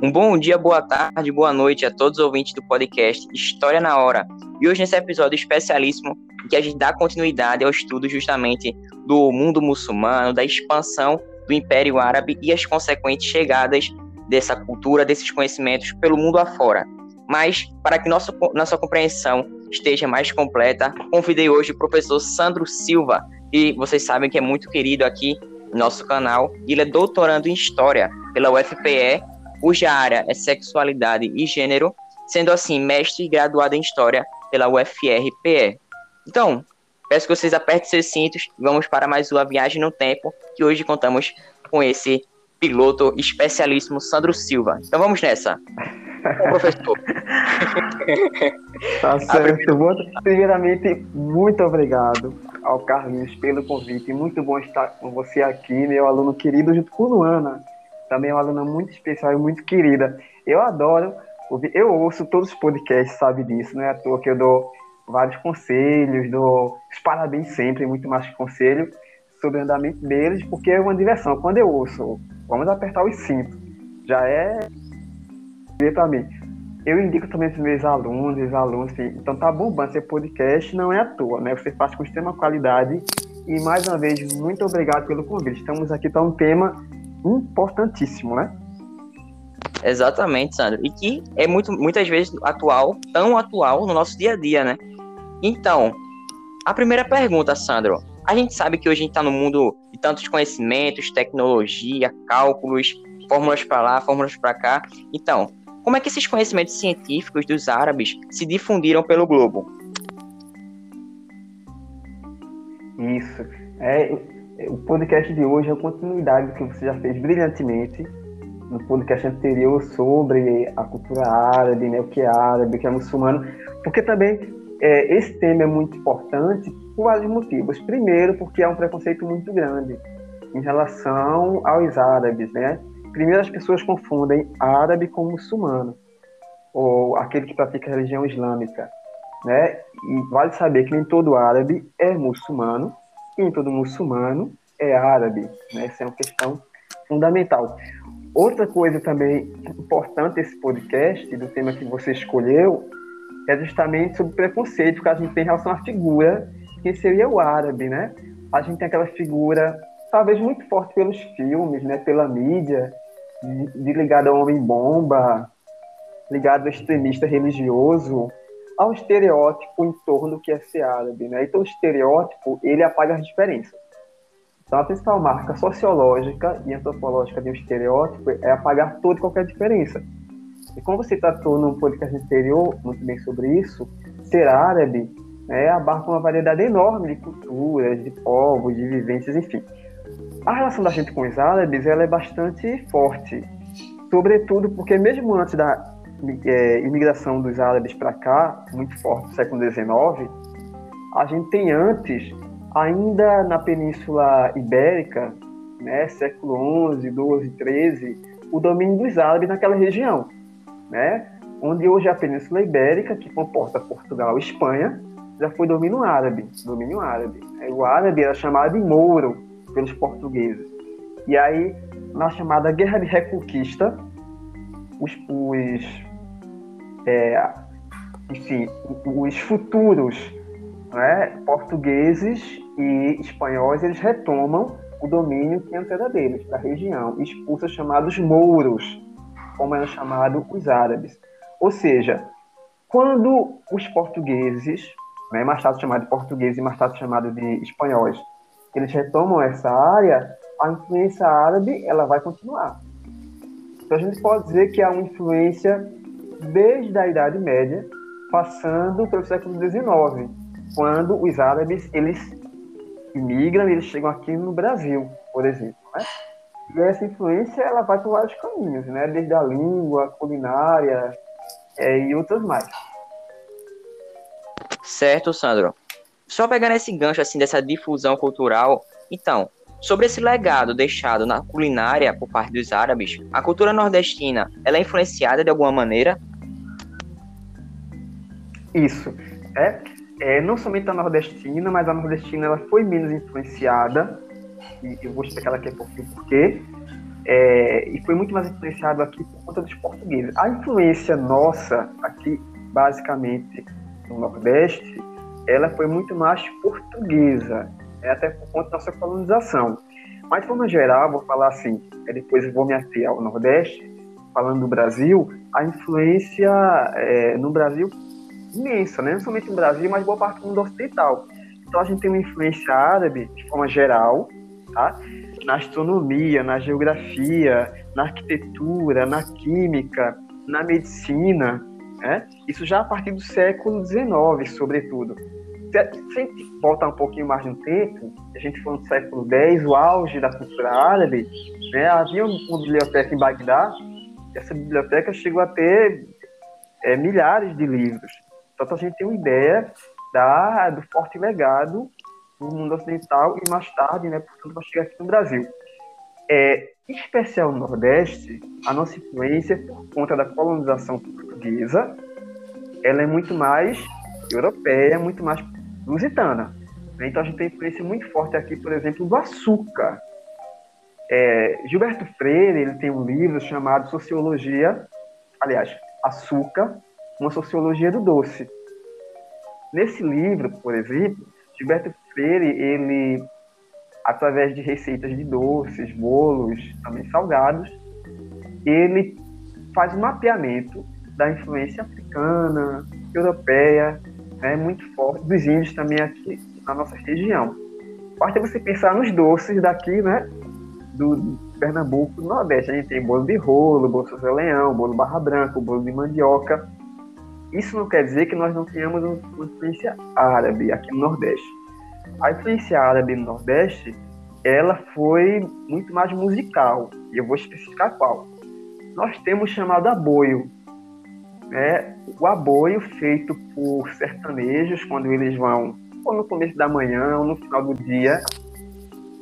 Um bom dia, boa tarde, boa noite a todos os ouvintes do podcast História na Hora. E hoje nesse episódio especialíssimo que a gente dá continuidade ao estudo justamente do mundo muçulmano, da expansão do Império Árabe e as consequentes chegadas dessa cultura, desses conhecimentos pelo mundo afora. Mas, para que nossa, nossa compreensão esteja mais completa, convidei hoje o professor Sandro Silva, e vocês sabem que é muito querido aqui no nosso canal. Ele é doutorando em História pela UFPE cuja área é sexualidade e gênero, sendo assim mestre e graduado em História pela UFRPE. Então, peço que vocês apertem seus cintos e vamos para mais uma viagem no tempo, que hoje contamos com esse piloto especialíssimo Sandro Silva. Então vamos nessa. professor. tá certo. Primeiramente, muito obrigado ao Carlinhos pelo convite. Muito bom estar com você aqui, meu aluno querido, junto com Luana também é uma aluna muito especial e muito querida. Eu adoro ouvir, eu ouço todos os podcasts, sabe disso, não é à toa que eu dou vários conselhos, dou os parabéns sempre, muito mais que conselho, sobre o andamento deles, porque é uma diversão. Quando eu ouço, vamos apertar os cintos, já é para. Eu indico também para os meus alunos, os alunos, assim, então tá bombando esse podcast, não é à toa, né? Você faz com extrema qualidade e mais uma vez, muito obrigado pelo convite. Estamos aqui para um tema importantíssimo, né? Exatamente, Sandro. E que é muito, muitas vezes atual, tão atual no nosso dia a dia, né? Então, a primeira pergunta, Sandro. A gente sabe que hoje a gente está no mundo de tantos conhecimentos, tecnologia, cálculos, fórmulas para lá, fórmulas para cá. Então, como é que esses conhecimentos científicos dos árabes se difundiram pelo globo? Isso. É, o podcast de hoje é a continuidade do que você já fez brilhantemente no podcast anterior sobre a cultura árabe, né, o que é árabe, o que é muçulmano, porque também é, esse tema é muito importante por vários motivos. Primeiro, porque há um preconceito muito grande em relação aos árabes, né? Primeiro, as pessoas confundem árabe com muçulmano, ou aquele que pratica a religião islâmica, né? E vale saber que nem todo árabe é muçulmano, em todo muçulmano é árabe. Né? Essa é uma questão fundamental. Outra coisa também importante desse podcast, do tema que você escolheu, é justamente sobre o preconceito que a gente tem em relação à figura que seria o árabe, né? A gente tem aquela figura, talvez muito forte pelos filmes, né? Pela mídia, de, de ligado ao homem-bomba, ligado ao extremista religioso, ao estereótipo em torno do que é ser árabe, né? Então o estereótipo, ele apaga as diferenças. Então a principal marca sociológica e antropológica de um estereótipo é apagar toda e qualquer diferença. E como você tratou num podcast anterior muito bem sobre isso, ser árabe né, abarca uma variedade enorme de culturas, de povos, de vivências, enfim. A relação da gente com os árabes ela é bastante forte, sobretudo porque mesmo antes da é, imigração dos árabes para cá, muito forte no século XIX, a gente tem antes, ainda na Península Ibérica, né, século XI, XII, XIII, o domínio dos árabes naquela região, né, onde hoje é a Península Ibérica, que comporta Portugal e Espanha, já foi domínio árabe, domínio árabe. O árabe era chamado de mouro pelos portugueses. E aí, na chamada Guerra de Reconquista, os, os é, enfim, os futuros né, portugueses e espanhóis eles retomam o domínio que era deles, da região, e expulsam os chamados mouros, como eram chamados os árabes. Ou seja, quando os portugueses, né, mais tarde chamado de portugueses e mais tarde chamado de espanhóis, eles retomam essa área, a influência árabe ela vai continuar. Então a gente pode dizer que há uma influência desde a Idade Média, passando pelo século XIX, quando os árabes eles imigram, eles chegam aqui no Brasil, por exemplo. Né? E essa influência ela vai por vários caminhos, né? desde a língua, culinária é, e outras mais. Certo, Sandro. Só pegando esse gancho assim dessa difusão cultural, então, Sobre esse legado deixado na culinária por parte dos árabes, a cultura nordestina ela é influenciada de alguma maneira? Isso. É, é não somente a nordestina, mas a nordestina ela foi menos influenciada, e eu vou explicar daqui a pouquinho por quê. é, e foi muito mais influenciado aqui por conta dos portugueses. A influência nossa aqui, basicamente, no Nordeste, ela foi muito mais portuguesa, né, até por conta da nossa colonização. Mas, de forma geral, vou falar assim, depois eu vou me ater ao Nordeste, falando do Brasil, a influência é, no Brasil imensa, né? não somente no Brasil, mas boa parte do mundo ocidental. Então a gente tem uma influência árabe de forma geral, tá? na astronomia, na geografia, na arquitetura, na química, na medicina, né? isso já a partir do século XIX, sobretudo. Se a gente voltar um pouquinho mais no tempo, a gente foi no século X, o auge da cultura árabe, né? havia uma biblioteca em Bagdá, essa biblioteca chegou a ter é, milhares de livros. Então a gente tem uma ideia da, do forte legado no mundo ocidental e mais tarde, né, portanto, vai chegar aqui no Brasil. É, em especial no Nordeste, a nossa influência, por conta da colonização portuguesa, ela é muito mais europeia, muito mais lusitana. Né? Então a gente tem influência muito forte aqui, por exemplo, do açúcar. É, Gilberto Freire ele tem um livro chamado Sociologia, aliás, Açúcar, uma sociologia do doce. Nesse livro, por exemplo, Gilberto Freire, ele, através de receitas de doces, bolos, também salgados, ele faz um mapeamento da influência africana, europeia, né, muito forte, dos índios também aqui na nossa região. Basta você pensar nos doces daqui, né, do Pernambuco, do Nordeste. A gente tem bolo de rolo, bolo José Leão, bolo Barra Branca, bolo de mandioca. Isso não quer dizer que nós não tenhamos uma influência árabe aqui no Nordeste. A influência árabe no Nordeste, ela foi muito mais musical, e eu vou especificar qual. Nós temos chamado aboio, né? o aboio feito por sertanejos, quando eles vão ou no começo da manhã ou no final do dia,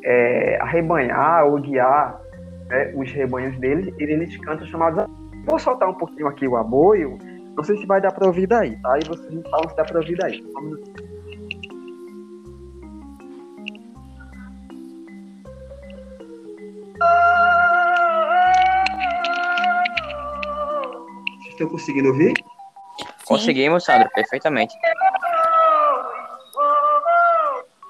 é, arrebanhar ou guiar né, os rebanhos deles, eles cantam chamados. Vou soltar um pouquinho aqui o aboio, não sei se vai dar para ouvir daí, tá? E vocês me falam se dá para ouvir daí. Vamos... Vocês estão conseguindo ouvir? Conseguimos, Sandro, perfeitamente.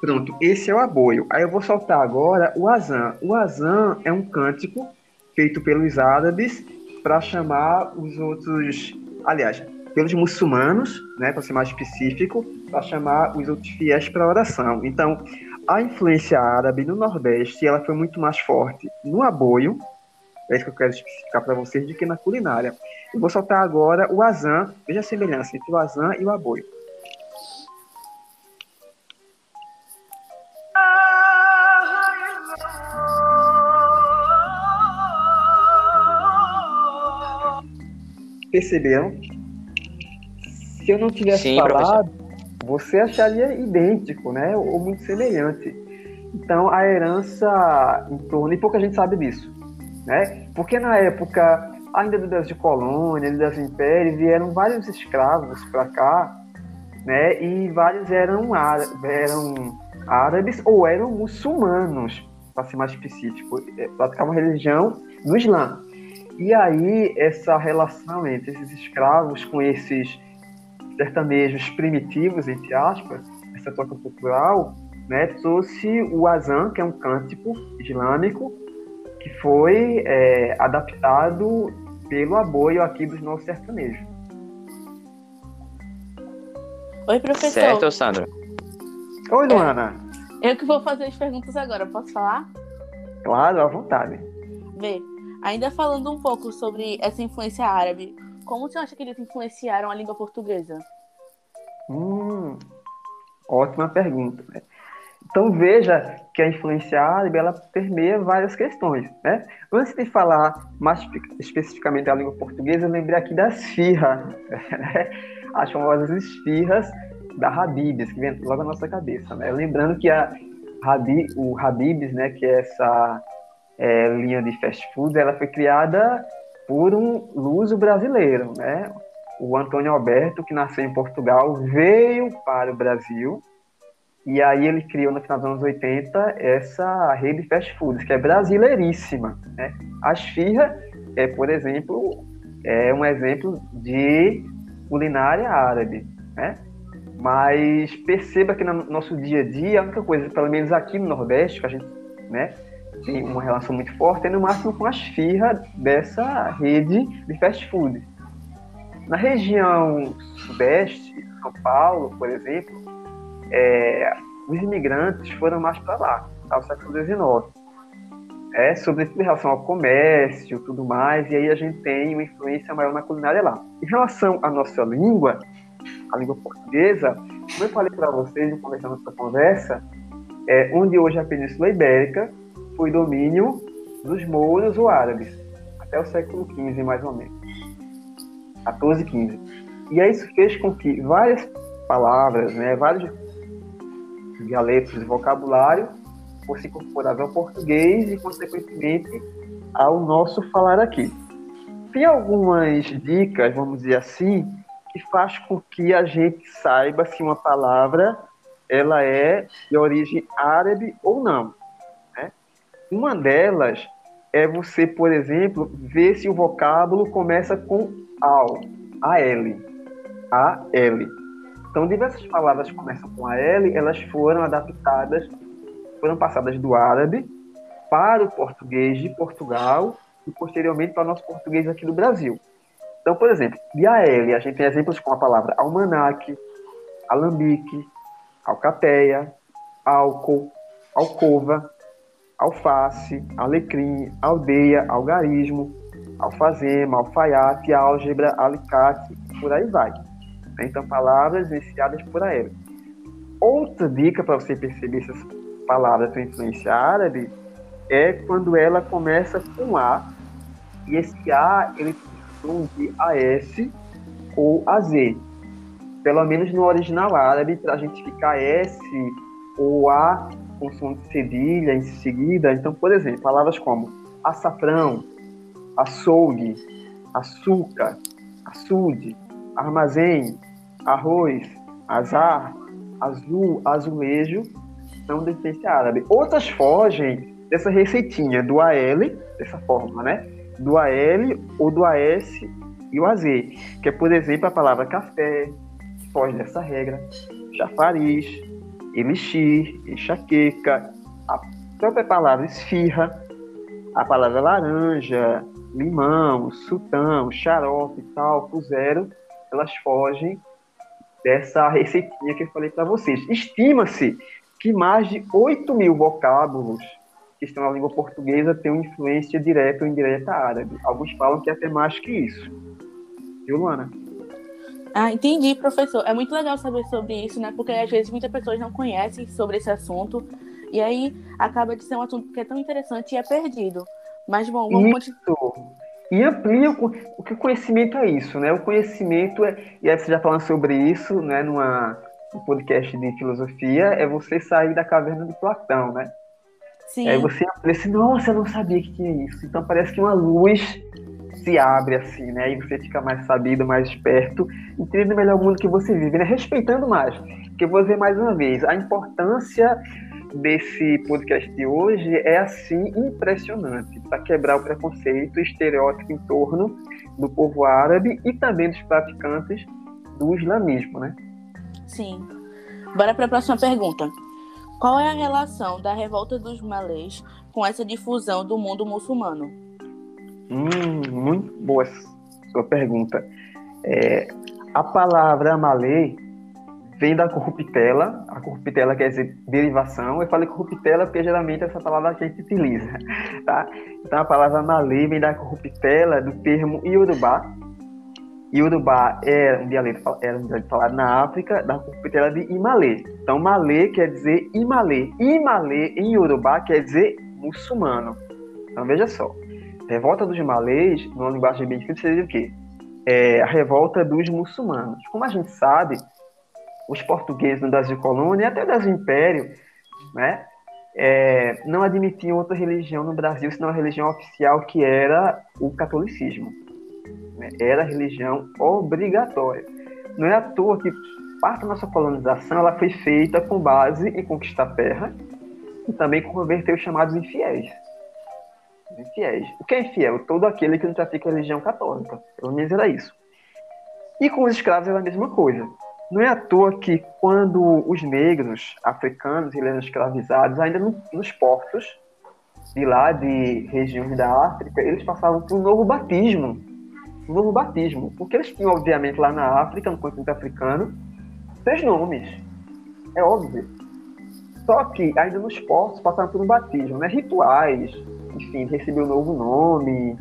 Pronto, esse é o aboio. Aí eu vou soltar agora o azan. O azan é um cântico feito pelos árabes para chamar os outros, aliás, pelos muçulmanos, né, para ser mais específico, para chamar os outros fiéis para oração. Então, a influência árabe no Nordeste, ela foi muito mais forte no aboio, é isso que eu quero especificar para vocês, do que na culinária. Eu vou soltar agora o azan, veja a semelhança entre o azan e o aboio. Perceberam? Se eu não tivesse Sim, falado, professor. você acharia idêntico, né? Ou muito semelhante. Então, a herança em torno, e pouca gente sabe disso, né? Porque na época, ainda Brasil de colônia, do Brasil império, vieram vários escravos para cá, né? E vários eram, eram árabes ou eram muçulmanos, para ser mais específico, é, praticavam religião do Islã. E aí, essa relação entre esses escravos com esses sertanejos primitivos, entre aspas, essa troca cultural, né, trouxe o azan, que é um cântico islâmico, que foi é, adaptado pelo aboio aqui dos nossos sertanejos. Oi, professor. Certo, Sandra. Oi, Luana. Eu que vou fazer as perguntas agora, posso falar? Claro, à vontade. Vê, Ainda falando um pouco sobre essa influência árabe, como você acha que eles influenciaram a língua portuguesa? Hum, ótima pergunta. Né? Então veja que a influência árabe ela permeia várias questões. Né? Antes de falar mais especificamente da língua portuguesa, eu lembrei aqui das firras, né? as famosas esfirras da Habibs, que vem logo na nossa cabeça. Né? Lembrando que a Habib, o Habibs, né, que é essa é, linha de fast food, ela foi criada por um luso brasileiro, né? O Antônio Alberto, que nasceu em Portugal, veio para o Brasil E aí ele criou no final dos anos 80 essa rede de fast foods, que é brasileiríssima. Né? A Esfirra é, por exemplo, é um exemplo de culinária árabe. Né? Mas perceba que no nosso dia a dia, a única coisa, pelo menos aqui no Nordeste, que a gente né, tem uma relação muito forte, é no máximo com a esfirra dessa rede de fast food. Na região sudeste, São Paulo, por exemplo, é, os imigrantes foram mais para lá, ao século XIX. É, sobretudo em relação ao comércio tudo mais, e aí a gente tem uma influência maior na culinária lá. Em relação à nossa língua, a língua portuguesa, como eu falei para vocês no começo da nossa conversa, é, onde hoje é a Península Ibérica foi domínio dos mouros ou árabes, até o século XV, mais ou menos. 14, 15. E aí isso fez com que várias palavras, né, vários dialetos de vocabulário fossem incorporados ao português e, consequentemente, ao nosso falar aqui. Tem algumas dicas, vamos dizer assim, que faz com que a gente saiba se uma palavra ela é de origem árabe ou não. Uma delas é você, por exemplo, ver se o vocábulo começa com al, A-L. Então, diversas palavras que começam com A-L, elas foram adaptadas, foram passadas do árabe para o português de Portugal e posteriormente para o nosso português aqui do Brasil. Então, por exemplo, de AL, a gente tem exemplos com a palavra almanaque, alambique, alcateia, álcool, alcova, alface, alecrim, aldeia, algarismo, alfazema, alfaiate, álgebra, alicate, por aí vai. Então, palavras iniciadas por AL. Outra dica para você perceber se as palavras têm influência árabe é quando ela começa com A, e esse A ele tem de AS ou AZ pelo menos no original árabe, para a gente ficar S ou A com som de cedilha em seguida. Então, por exemplo, palavras como açafrão, açougue, açúcar, açude, armazém, arroz, azar, azul, azulejo, são de essência árabe. Outras fogem dessa receitinha do AL, dessa forma, né? Do AL ou do AS e o AZ, que é, por exemplo, a palavra café, foge dessa regra. Chafariz, elixir, enxaqueca, a própria palavra esfirra, a palavra laranja, limão, sultão, xarope, talco, zero, elas fogem dessa receitinha que eu falei para vocês. Estima-se que mais de 8 mil vocábulos que estão na língua portuguesa têm influência direta ou indireta árabe. Alguns falam que é até mais que isso. Viu, Luana? Ah, entendi, professor. É muito legal saber sobre isso, né? Porque às vezes muitas pessoas não conhecem sobre esse assunto e aí acaba de ser um assunto que é tão interessante e é perdido. Mas bom, vamos continuar. E amplia o, o que o conhecimento é isso, né? O conhecimento é, e aí você já falando sobre isso, né, numa um podcast de filosofia, é você sair da caverna de Platão, né? Sim. Aí você amplia assim, nossa, eu não sabia que tinha isso. Então parece que uma luz se abre assim, né? E você fica mais sabido, mais esperto, entendendo melhor o mundo que você vive, né? Respeitando mais. Porque eu vou dizer mais uma vez, a importância desse podcast de hoje é assim impressionante para quebrar o preconceito, estereótipo em torno do povo árabe e também dos praticantes do islamismo, né? Sim. Bora para a próxima pergunta. Qual é a relação da revolta dos malês com essa difusão do mundo muçulmano? Hum, muito boa sua pergunta. É, a palavra malê vem da corruptela. A corruptela quer dizer derivação. Eu falei corruptela porque geralmente essa palavra a gente utiliza. Tá? Então a palavra malê vem da corruptela do termo iorubá. Iorubá é um dialeto, era um dialeto falado na África, da corruptela de Imalê. Então malê quer dizer Imalê. Imalê em Iorubá quer dizer muçulmano. Então veja só. Revolta dos malês, numa linguagem difícil, seria o quê? É a revolta dos muçulmanos. Como a gente sabe, os portugueses no Brasil colônia e até no Brasil império, né, é, não admitiam outra religião no Brasil senão a religião oficial que era o catolicismo. Né? Era a religião obrigatória. Não é à toa que parte da nossa colonização ela foi feita com base em conquistar terra e também converter os chamados infiéis. Infiéis. O que é infiel? Todo aquele que não pratica a religião católica. Pelo menos era isso. E com os escravos era a mesma coisa. Não é à toa que quando os negros africanos eram escravizados, ainda no, nos portos de lá, de regiões da África, eles passavam por um novo batismo. Um novo batismo. Porque eles tinham, obviamente, lá na África, no continente africano, seus nomes. É óbvio. Só que ainda nos portos passavam por um batismo, né? Rituais, enfim, receber um novo nome.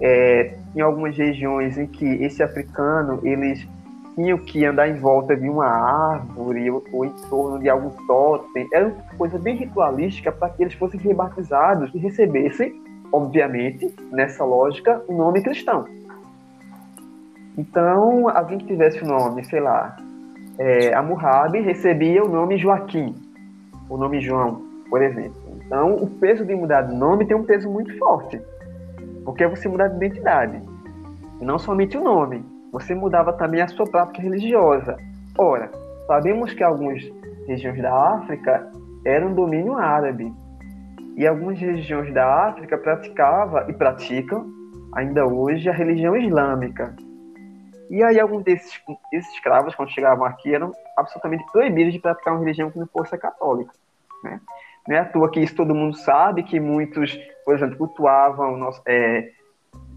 É, em algumas regiões em que esse africano, eles tinham que andar em volta de uma árvore ou, ou em torno de algum totem. Era uma coisa bem ritualística para que eles fossem rebatizados e recebessem, obviamente, nessa lógica, o um nome cristão. Então, alguém que tivesse o nome, sei lá, é, recebia o nome Joaquim, o nome João, por exemplo. Então, o peso de mudar de nome tem um peso muito forte, porque você mudar de identidade. Não somente o nome, você mudava também a sua prática religiosa. Ora, sabemos que algumas regiões da África eram domínio árabe e algumas regiões da África praticava e praticam ainda hoje a religião islâmica. E aí alguns desses, desses escravos, quando chegavam aqui, eram absolutamente proibidos de praticar uma religião que não fosse católica. Né? Não é à toa que isso todo mundo sabe, que muitos, por exemplo, cultuavam nosso, é,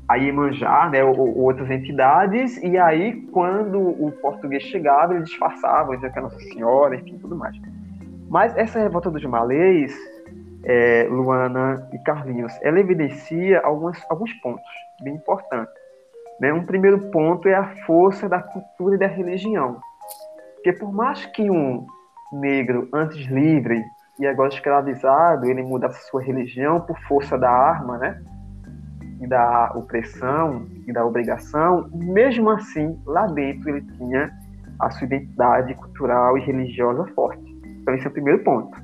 a Iemanjá, né, ou, ou, outras entidades, e aí, quando o português chegava, eles disfarçavam, diziam que é Nossa Senhora, enfim, tudo mais. Mas essa revolta dos malês, é, Luana e Carlinhos, ela evidencia alguns, alguns pontos bem importantes. Né? Um primeiro ponto é a força da cultura e da religião. Porque por mais que um negro, antes livre e agora escravizado, ele mudasse sua religião por força da arma, né? e da opressão e da obrigação, mesmo assim, lá dentro ele tinha a sua identidade cultural e religiosa forte. Então, esse é o primeiro ponto.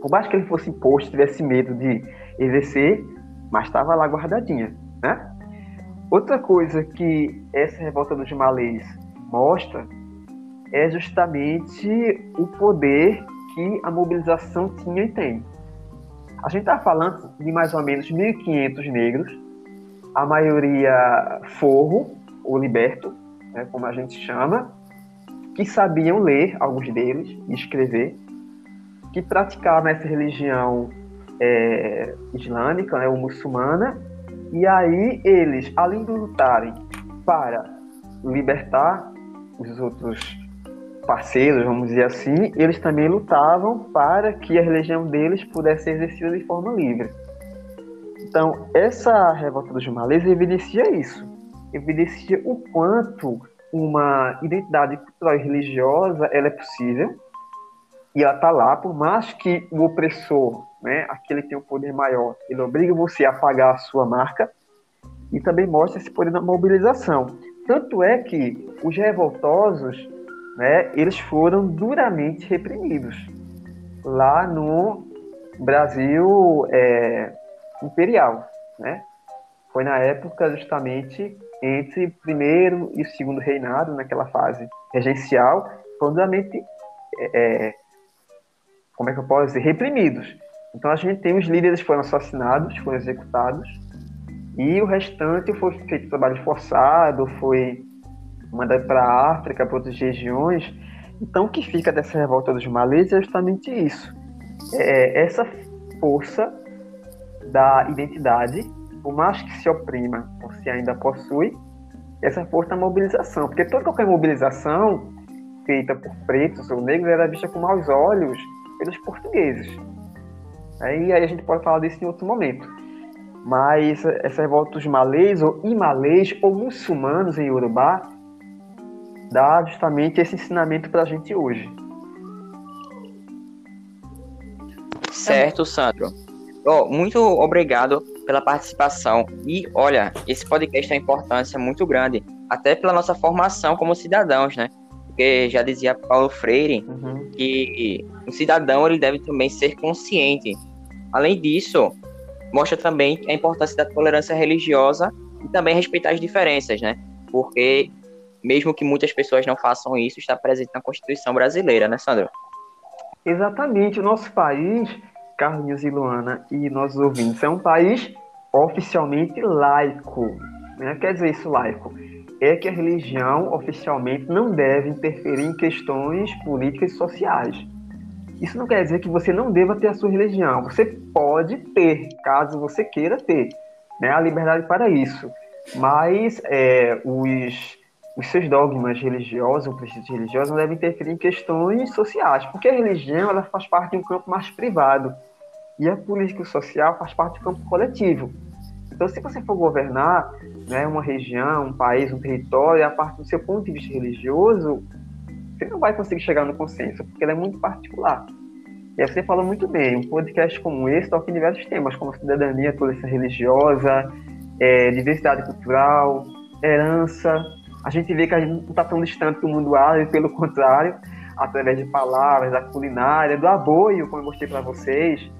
Por mais que ele fosse imposto, tivesse medo de exercer, mas estava lá guardadinha, né? Outra coisa que essa revolta dos malês mostra é justamente o poder que a mobilização tinha e tem. A gente está falando de mais ou menos 1.500 negros, a maioria forro, ou liberto, né, como a gente chama, que sabiam ler, alguns deles, e escrever, que praticavam essa religião é, islâmica, né, ou muçulmana, e aí eles, além de lutarem para libertar os outros parceiros, vamos dizer assim, eles também lutavam para que a religião deles pudesse ser exercida de forma livre. Então, essa revolta dos malês evidencia isso. Evidencia o quanto uma identidade cultural e religiosa ela é possível e ela está lá, por mais que o opressor, né, aquele que tem um poder maior, ele obriga você a pagar a sua marca e também mostra esse poder da mobilização. Tanto é que os revoltosos né, eles foram duramente reprimidos lá no Brasil é, imperial, né? Foi na época justamente entre o primeiro e segundo reinado, naquela fase regencial, foram duramente, é, é, como é que eu posso dizer, reprimidos. Então a gente tem os líderes foram assassinados, foram executados, e o restante foi feito trabalho forçado, foi mandado para a África, para outras regiões. Então, o que fica dessa revolta dos malês é justamente isso. É essa força da identidade, por mais que se oprima ou se ainda possui, essa força da mobilização. Porque toda qualquer mobilização feita por pretos ou negros era vista com maus olhos pelos portugueses. Aí, aí a gente pode falar disso em outro momento. Mas essa revolta dos malês ou imalês ou muçulmanos em Urubá dá justamente esse ensinamento para a gente hoje. Certo, Sandro. Oh, muito obrigado pela participação. E olha, esse podcast tem importância muito grande, até pela nossa formação como cidadãos, né? Porque já dizia Paulo Freire uhum. que o cidadão ele deve também ser consciente. Além disso, mostra também a importância da tolerância religiosa e também respeitar as diferenças, né? Porque mesmo que muitas pessoas não façam isso, está presente na Constituição brasileira, né, Sandro? Exatamente. O nosso país, Carlinhos e Luana e nossos ouvintes, é um país oficialmente laico. Né? Quer dizer isso, laico? É que a religião oficialmente não deve interferir em questões políticas e sociais. Isso não quer dizer que você não deva ter a sua religião. Você pode ter, caso você queira ter, né? a liberdade para isso. Mas é, os, os seus dogmas religiosos, o princípios religiosos, não devem interferir em questões sociais, porque a religião ela faz parte de um campo mais privado e a política social faz parte do campo coletivo. Então, se você for governar né, uma região, um país, um território, a partir do seu ponto de vista religioso, você não vai conseguir chegar no consenso, porque ele é muito particular. E aí você falou muito bem, um podcast como esse toca em diversos temas, como cidadania, tolerância religiosa, é, diversidade cultural, herança. A gente vê que a gente não está tão distante do mundo árabe, pelo contrário, através de palavras, da culinária, do aboio, como eu mostrei para vocês,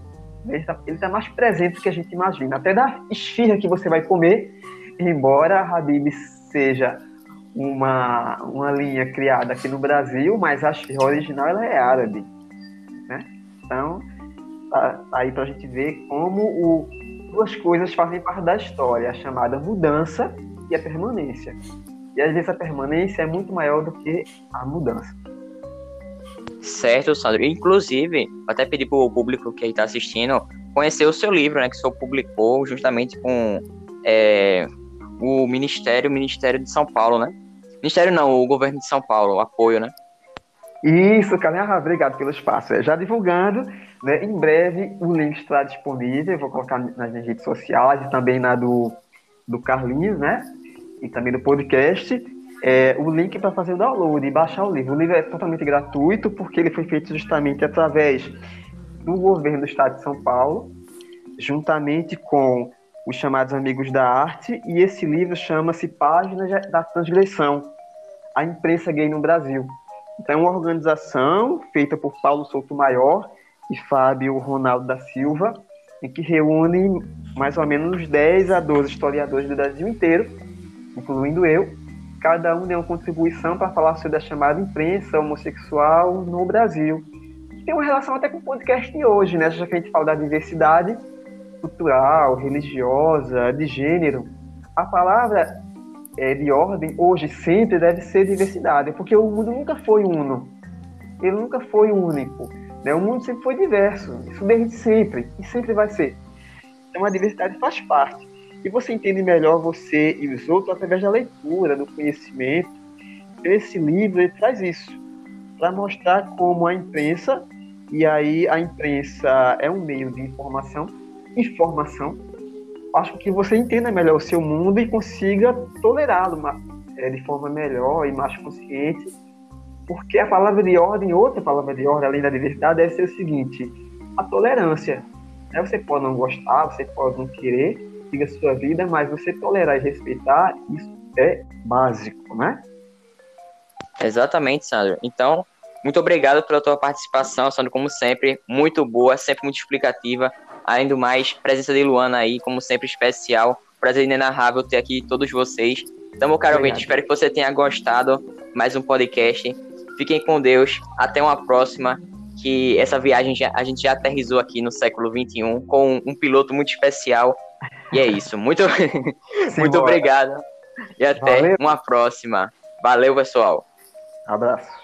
ele está tá mais presente do que a gente imagina. Até da esfirra que você vai comer, embora a Habib seja uma, uma linha criada aqui no Brasil, mas a esfirra original ela é árabe. Né? Então, tá, tá aí para a gente ver como o, duas coisas fazem parte da história, a chamada mudança e a permanência. E às vezes a permanência é muito maior do que a mudança. Certo, Sandro. Inclusive, até pedir para o público que está assistindo conhecer o seu livro, né, que o senhor publicou justamente com é, o Ministério, o Ministério de São Paulo, né? Ministério não, o governo de São Paulo, o apoio, né? Isso, Caminha, obrigado pelo espaço. É, já divulgando, né, em breve o link estará disponível, vou colocar nas minhas redes sociais e também na do, do Carlinhos, né? E também do podcast. É, o link para fazer o download e baixar o livro. O livro é totalmente gratuito, porque ele foi feito justamente através do governo do estado de São Paulo, juntamente com os chamados Amigos da Arte, e esse livro chama-se Páginas da Transgressão a imprensa gay no Brasil. Então, é uma organização feita por Paulo Souto Maior e Fábio Ronaldo da Silva, em que reúne mais ou menos 10 a 12 historiadores do Brasil inteiro, incluindo eu. Cada um deu uma contribuição para falar sobre a chamada imprensa homossexual no Brasil. Tem uma relação até com o podcast de hoje, né? Já que a gente fala da diversidade cultural, religiosa, de gênero. A palavra é, de ordem, hoje, sempre deve ser diversidade, porque o mundo nunca foi uno. Ele nunca foi único. Né? O mundo sempre foi diverso, isso desde sempre, e sempre vai ser. Então a diversidade faz parte. E você entende melhor você e os outros através da leitura, do conhecimento. Esse livro ele traz isso, para mostrar como a imprensa, e aí a imprensa é um meio de informação, informação, acho que você entenda melhor o seu mundo e consiga tolerá-lo é, de forma melhor e mais consciente. Porque a palavra de ordem, outra palavra de ordem, além da diversidade, deve ser o seguinte: a tolerância. Né? Você pode não gostar, você pode não querer, siga a sua vida, mas você tolerar e respeitar, isso é básico, né? Exatamente, Sandro. Então, muito obrigado pela tua participação, Sandro, como sempre, muito boa, sempre muito explicativa. Além do mais, presença de Luana aí, como sempre, especial. Prazer inenarrável ter aqui todos vocês. Então, meu caro ouvinte, espero que você tenha gostado. Mais um podcast. Fiquem com Deus. Até uma próxima. Que essa viagem já, a gente já aterrizou aqui no século XXI com um piloto muito especial. E é isso. Muito, muito obrigado. E até Valeu. uma próxima. Valeu, pessoal. Abraço.